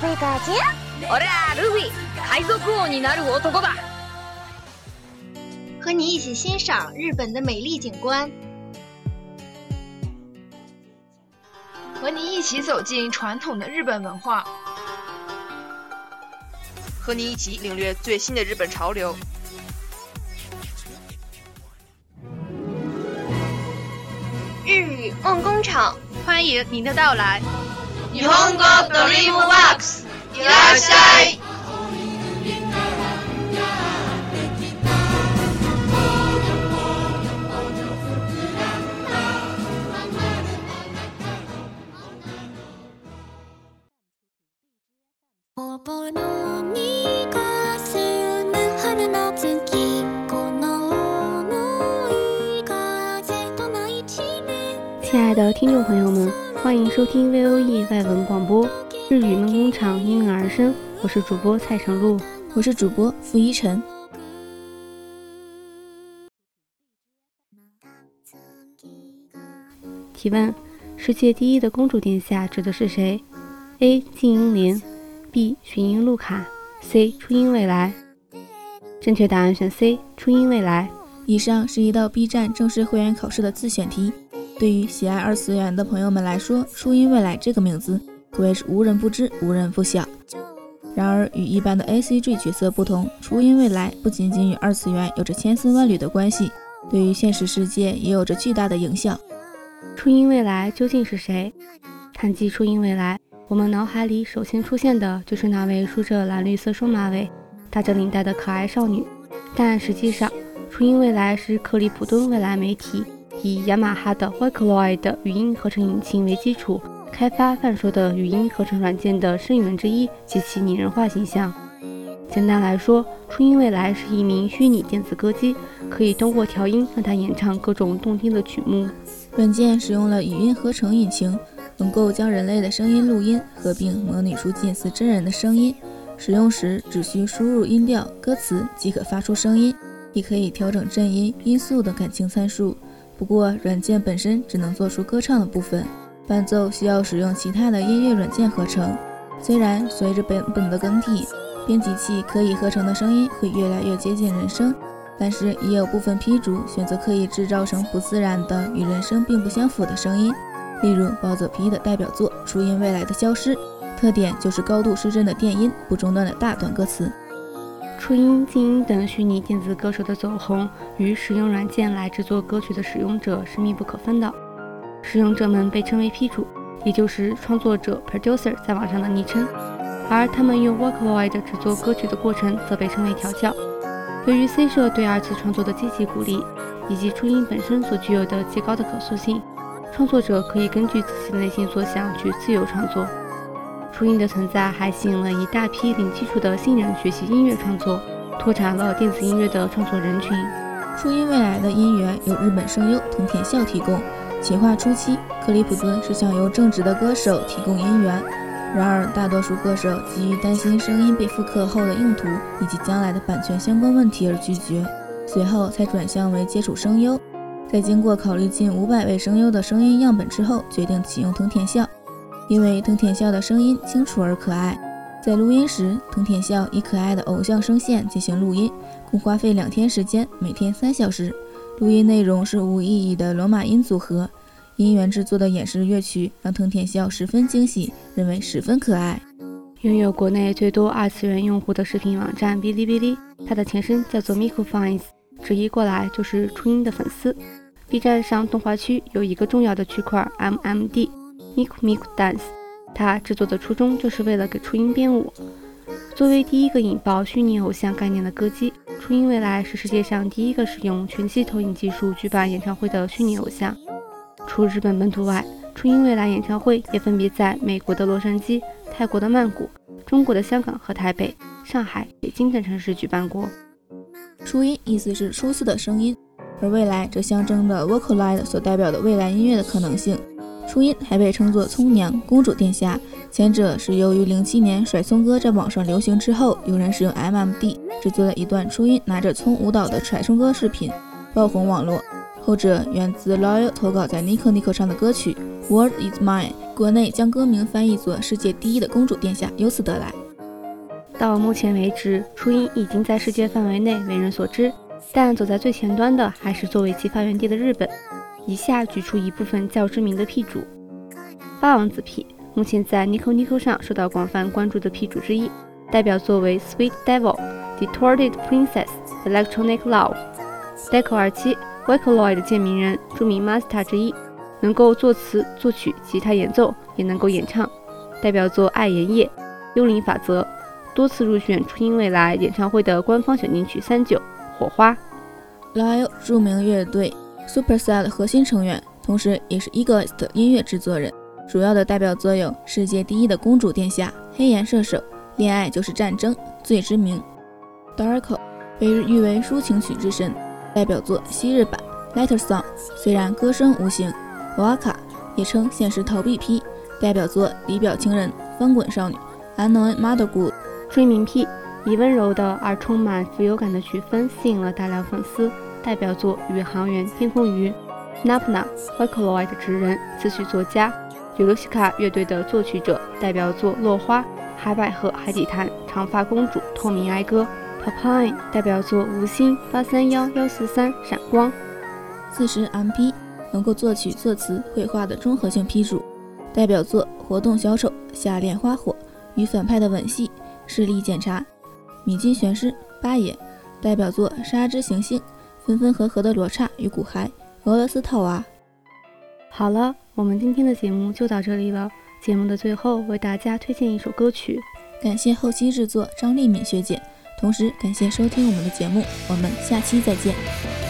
贝嘎姐，俺らルフィ，海賊王になる男だ。和你一起欣赏日本的美丽景观，和你一起走进传统的日本文化，和你一起领略最新的日本潮流。日语梦工厂，欢迎您的到来。 日本語ドリームワークスいらっしゃいむ亲爱的听众朋友们。欢迎收听 VOE 外文广播日语梦工厂应运而生，我是主播蔡成露，我是主播付一晨。提问：世界第一的公主殿下指的是谁？A. 静英莲 B. 寻音路卡 C. 初音未来。正确答案选 C. 初音未来。以上是一道 B 站正式会员考试的自选题。对于喜爱二次元的朋友们来说，初音未来这个名字可谓是无人不知、无人不晓。然而，与一般的 ACG 角色不同，初音未来不仅仅与二次元有着千丝万缕的关系，对于现实世界也有着巨大的影响。初音未来究竟是谁？谈及初音未来，我们脑海里首先出现的就是那位梳着蓝绿色双马尾、打着领带的可爱少女。但实际上，初音未来是克利普顿未来媒体以雅马哈的 Vocaloid 语音合成引擎为基础，开发泛说的语音合成软件的声源之一及其拟人化形象。简单来说，初音未来是一名虚拟电子歌姬，可以通过调音让它演唱各种动听的曲目。软件使用了语音合成引擎，能够将人类的声音录音合并模拟出近似真人的声音。使用时只需输入音调、歌词即可发出声音，亦可以调整震音、音速等感情参数。不过，软件本身只能做出歌唱的部分，伴奏需要使用其他的音乐软件合成。虽然随着本本的更替，编辑器可以合成的声音会越来越接近人声，但是也有部分批主选择刻意制造成不自然的、与人声并不相符的声音。例如暴走 P 的代表作《初音未来的消失》，特点就是高度失真的电音，不中断的大段歌词。初音、静音等虚拟电子歌手的走红，与使用软件来制作歌曲的使用者是密不可分的。使用者们被称为 P 主，也就是创作者 （producer） 在网上的昵称，而他们用 Vocaloid 制作歌曲的过程则被称为调教。由于 C 社对二次创作的积极鼓励，以及初音本身所具有的极高的可塑性，创作者可以根据自己的内心所想去自由创作。初音的存在还吸引了一大批零基础的新人学习音乐创作，拓展了电子音乐的创作人群。初音未来的音源由日本声优藤田孝提供。企划初期，克里普顿是想由正直的歌手提供音源，然而大多数歌手基于担心声音被复刻后的用途以及将来的版权相关问题而拒绝，随后才转向为接触声优。在经过考虑近五百位声优的声音样本之后，决定启用藤田孝。因为藤田孝的声音清楚而可爱，在录音时，藤田孝以可爱的偶像声线进行录音，共花费两天时间，每天三小时。录音内容是无意义的罗马音组合，音源制作的演示乐曲让藤田孝十分惊喜，认为十分可爱。拥有国内最多二次元用户的视频网站哔哩哔哩，它的前身叫做 Mikufans，直译过来就是初音的粉丝。B 站上动画区有一个重要的区块 MMD Miku Miku Dance，它制作的初衷就是为了给初音编舞。作为第一个引爆虚拟偶像概念的歌姬，初音未来是世界上第一个使用全息投影技术举办演唱会的虚拟偶像。除日本本土外，初音未来演唱会也分别在美国的洛杉矶、泰国的曼谷、中国的香港和台北、上海、北京等城市举办过。初音意思是初次的声音。而未来则象征着 Vocaloid 所代表的未来音乐的可能性。初音还被称作聪娘、公主殿下，前者是由于零七年甩葱歌在网上流行之后，有人使用 MMD 制作了一段初音拿着葱舞蹈的甩葱歌视频，爆红网络；后者源自 Loyal 投稿在 Nico Nico 上的歌曲 World Is Mine，国内将歌名翻译作世界第一的公主殿下，由此得来。到目前为止，初音已经在世界范围内为人所知。但走在最前端的还是作为其发源地的日本。以下举出一部分较知名的 P 主：八王子 P，目前在 Nico Nico 上受到广泛关注的 P 主之一，代表作为 Sweet Devil、Detorted Princess、Electronic Love。Deco 二七，Vocaloid 的建名人，著名 Master 之一，能够作词、作曲、吉他演奏，也能够演唱。代表作《爱盐夜》、《幽灵法则》，多次入选初音未来演唱会的官方选定曲三九。火花，Lyle 著名乐队 Supercell 的核心成员，同时也是 Egoist 音乐制作人。主要的代表作有《世界第一的公主殿下》、《黑岩射手》、《恋爱就是战争》、《最知名》。Darko 被誉为抒情曲之神，代表作《昔日版》、《Letter Song》。虽然歌声无形，Waka 也称现实逃避 P，代表作《离表情人》、《翻滚少女》、《Unknown Motherhood》。追名 P。以温柔的而充满富有感的曲风吸引了大量粉丝。代表作《宇航员天空鱼》，Napna Vocaloid 职人，词曲作家，Yorushika 乐队的作曲者。代表作《落花》，海百合、海底滩，长发公主，透明哀歌，Papine。代表作《无心》，八三幺幺四三，闪光。四十 MP，能够作曲、作词、绘画的综合性 P 主。代表作《活动小丑》，夏恋花火，与反派的吻戏，视力检查。米津玄师八爷代表作《沙之行星》，分分合合的罗刹与骨骸，俄罗斯套娃。好了，我们今天的节目就到这里了。节目的最后，为大家推荐一首歌曲。感谢后期制作张丽敏学姐，同时感谢收听我们的节目，我们下期再见。